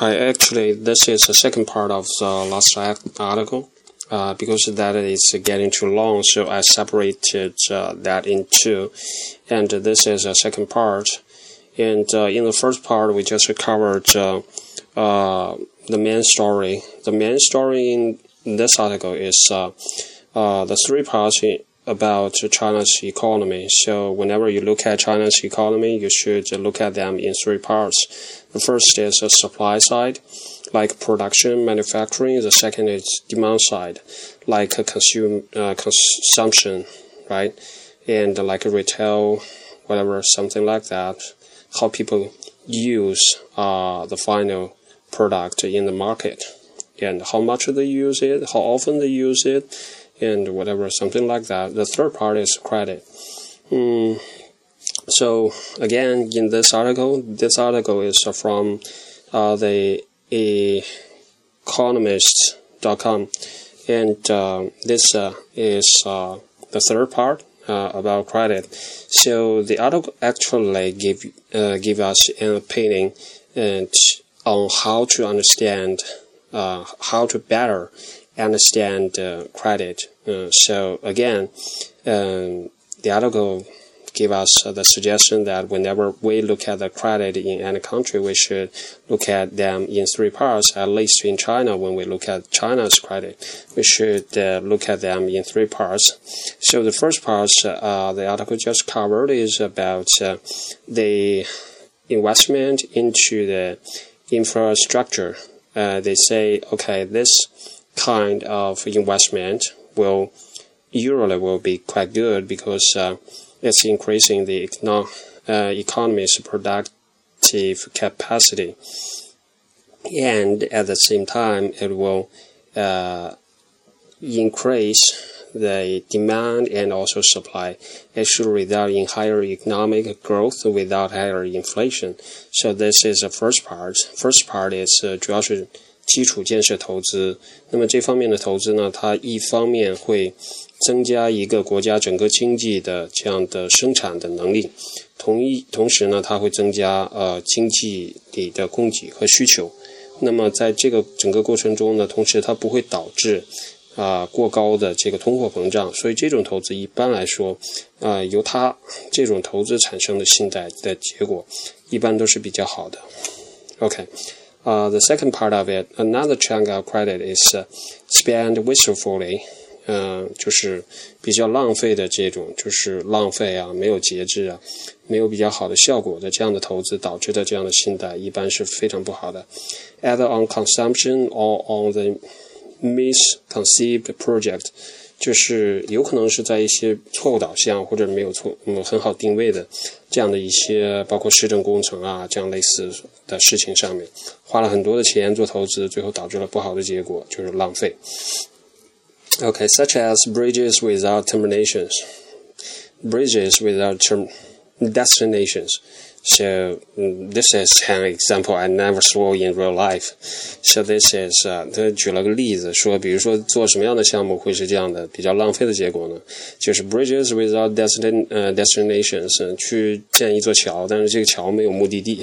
Hi, actually, this is the second part of the last article. Uh, because that is getting too long, so I separated uh, that in two. And this is a second part. And uh, in the first part, we just covered uh, uh, the main story. The main story in this article is uh, the three parts about China's economy. So whenever you look at China's economy, you should look at them in three parts. The first is the supply side, like production, manufacturing. The second is demand side, like consume uh, consumption, right? And like retail, whatever, something like that. How people use uh, the final product in the market and how much they use it, how often they use it, and whatever, something like that. The third part is credit. Mm. So again, in this article, this article is from uh, the economist.com, and uh, this uh, is uh, the third part uh, about credit. So the article actually give uh, give us an opinion and on how to understand how to better understand uh, credit. Uh, so again, um, the article give us uh, the suggestion that whenever we look at the credit in any country, we should look at them in three parts. At least in China, when we look at China's credit, we should uh, look at them in three parts. So the first part, uh, the article just covered, is about uh, the investment into the infrastructure. they say, okay, this kind of investment will usually will be quite good because uh, it's increasing the econo- uh, economy's productive capacity, and at the same time it will uh, increase the demand and also supply. It should result in higher economic growth without higher inflation. So this is the first part. First part is uh, Joshua 基础建设投资，那么这方面的投资呢，它一方面会增加一个国家整个经济的这样的生产的能力，同一同时呢，它会增加呃经济里的供给和需求。那么在这个整个过程中呢，同时它不会导致啊过高的这个通货膨胀，所以这种投资一般来说，啊由它这种投资产生的信贷的结果，一般都是比较好的。OK。Uh, the second part of it, another chunk of credit is uh, spend wastefully，嗯、呃，就是比较浪费的这种，就是浪费啊，没有节制啊，没有比较好的效果的这样的投资导致的这样的信贷，一般是非常不好的。Either on consumption or on the misconceived project， 就是有可能是在一些错误导向或者没有错嗯很好定位的这样的一些，包括市政工程啊这样类似的事情上面，花了很多的钱做投资，最后导致了不好的结果，就是浪费。OK，such as bridges without terminations, bridges without term destinations. So mm, this is an example I never saw in real life. So this is 啊，他举了个例子，说比如说做什么样的项目会是这样的比较浪费的结果呢？就是 bridges without destin 呃 destinations，去建一座桥，但是这个桥没有目的地。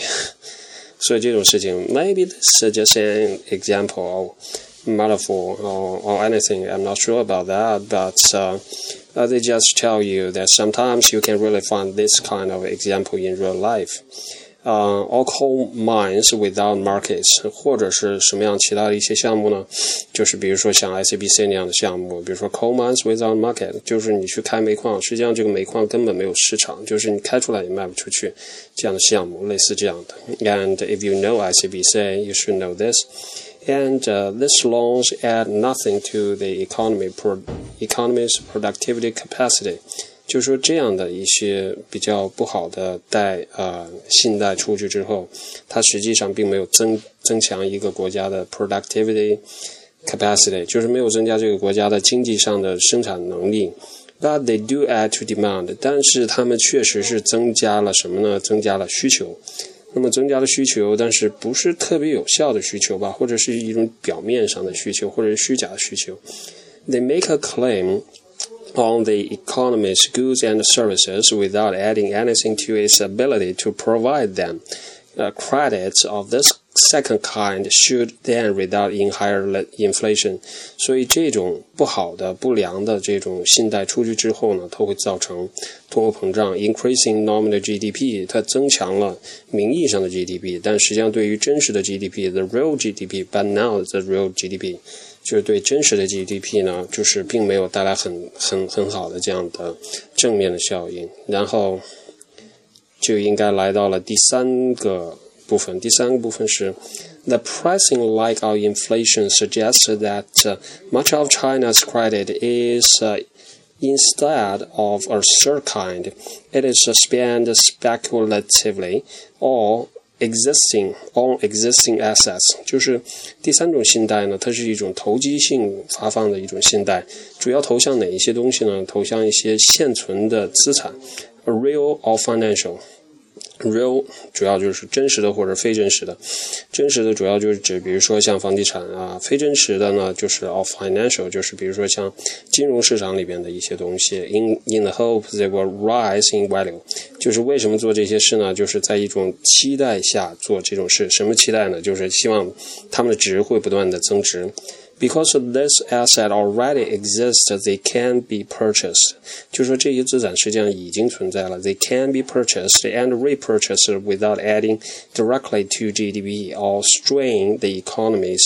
所以这种事情，maybe this is just an example of metaphor or, or anything. I'm not sure about that, but uh, uh, they just tell you that sometimes you can really find this kind of example in real life. Uh, or coal mines without markets，或者是什么样其他的一些项目呢？就是比如说像 ICBC 那样的项目，比如说 coal mines without market，就是你去开煤矿，实际上这个煤矿根本没有市场，就是你开出来也卖不出去，这样的项目类似这样的。And if you know ICBC, you should know this And this loans add nothing to the economy pro economy's productivity capacity。就是说，这样的一些比较不好的贷呃信贷出去之后，它实际上并没有增增强一个国家的 productivity capacity，就是没有增加这个国家的经济上的生产能力。But they do add to demand，但是他们确实是增加了什么呢？增加了需求。那么增加了需求，但是不是特别有效的需求吧，或者是一种表面上的需求，或者是虚假的需求。They make a claim on the economy's goods and services without adding anything to its ability to provide them. Uh, credits of this second kind should then result in higher inflation。所以这种不好的、不良的这种信贷出去之后呢，它会造成通货膨胀，increasing nominal GDP，它增强了名义上的 GDP，但实际上对于真实的 GDP，the real GDP，but now the real GDP。就是对真实的 GDP 呢，就是并没有带来很很很好的这样的正面的效应。然后就应该来到了第三个部分。第三个部分是 The pricing like our inflation suggests that uh, much of China's credit is uh, instead of a third kind, it is spent speculatively or existing on existing assets，就是第三种信贷呢，它是一种投机性发放的一种信贷，主要投向哪一些东西呢？投向一些现存的资产，real or financial。 Real 主要就是真实的或者非真实的，真实的主要就是指，比如说像房地产啊；非真实的呢，就是 of financial，就是比如说像金融市场里边的一些东西。In in the hope they will rise in value，就是为什么做这些事呢？就是在一种期待下做这种事。什么期待呢？就是希望它们的值会不断的增值。Because this asset already exists, they can be purchased. 就说这些资产实际上已经存在了，they can be purchased and repurchased without adding directly to GDP or strain the economy's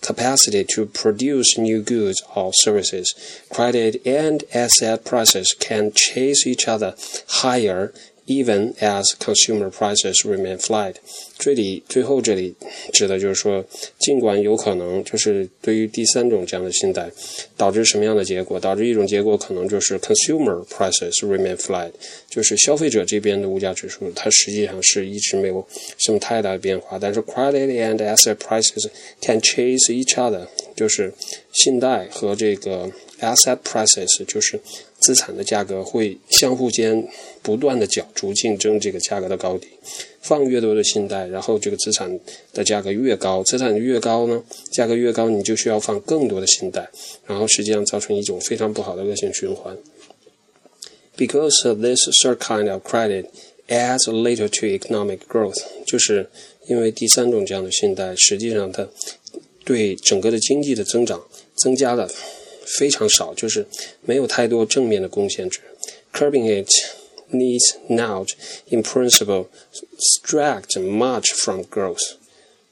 capacity to produce new goods or services. Credit and asset prices can chase each other higher even as consumer prices remain flat。这里最后这里指的就是说，尽管有可能就是对于第三种这样的信贷，导致什么样的结果？导致一种结果可能就是 consumer prices remain flat，就是消费者这边的物价指数它实际上是一直没有什么太大的变化。但是 credit and asset prices can chase each other，就是信贷和这个 asset prices 就是资产的价格会相互间不断的角逐竞争这个价格的高低，放越多的信贷，然后这个资产的价格越高，资产越高呢，价格越高，你就需要放更多的信贷，然后实际上造成一种非常不好的恶性循环。Because of this third kind of credit adds little to economic growth，就是因为第三种这样的信贷，实际上它对整个的经济的增长增加了。非常少，就是没有太多正面的贡献值。Curbing it needs not, in principle, extract much from growth，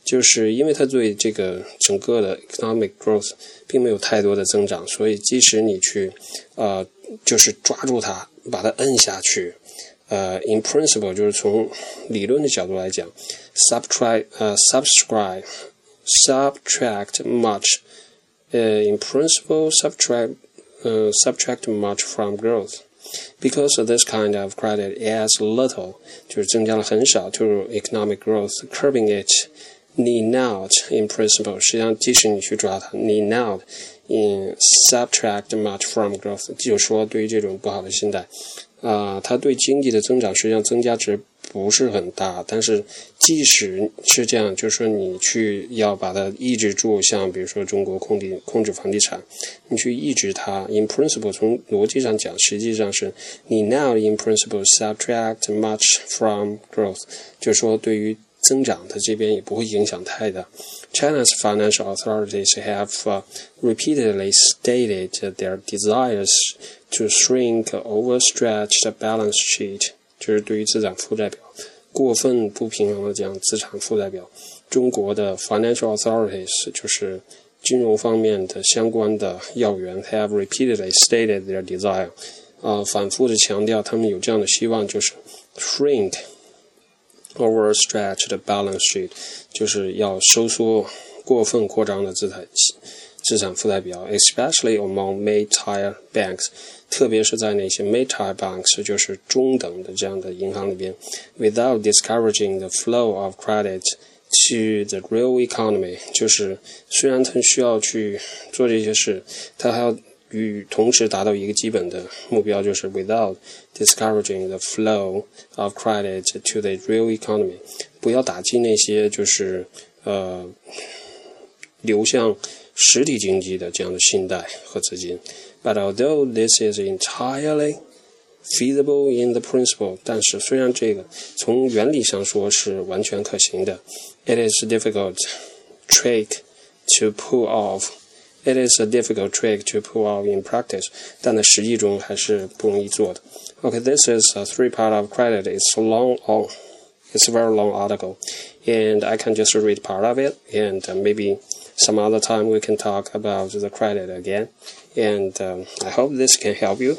就是因为它对这个整个的 economic growth 并没有太多的增长，所以即使你去呃，就是抓住它，把它摁下去，呃，in principle 就是从理论的角度来讲，subtract 呃 subscribe subtract much。uh, in principle subtract uh, subtract much from growth. Because this kind of credit adds little 就是增加了很少 to economic growth, curbing it need not in principle. 实际上，即使你去抓它，need not in subtract much from growth，就是说，对于这种不好的信贷，啊、呃，它对经济的增长实际上增加值 不是很大，但是即使是这样，就是说你去要把它抑制住，像比如说中国控地控制房地产，你去抑制它，in principle 从逻辑上讲，实际上是你 now in principle subtract much from growth，就是说对于增长它这边也不会影响太大。China's financial authorities have uh, repeatedly stated their desires to shrink overstretched balance sheet. 就是对于资产负债表过分不平衡的这样资产负债表，中国的 financial authorities 就是金融方面的相关的要员 have repeatedly stated their desire，啊，反复的强调他们有这样的希望，就是 shrink overstretched balance sheet，就是要收缩过分扩张的资产资产负债表，especially among mid-tier banks。特别是在那些 mid-tier banks，就是中等的这样的银行里边，without discouraging the flow of credit to the real economy，就是虽然它需要去做这些事，它还要与同时达到一个基本的目标，就是 without discouraging the flow of credit to the real economy，不要打击那些就是呃流向实体经济的这样的信贷和资金。But although this is entirely feasible in the principle，但是虽然这个从原理上说是完全可行的，it is a difficult trick to pull off。It is a difficult trick to pull off in practice，但在实际中还是不容易做的。Okay, this is a three part of credit. It's long, long. It's a very long article, and I can just read part of it, and uh, maybe some other time we can talk about the credit again. And um, I hope this can help you.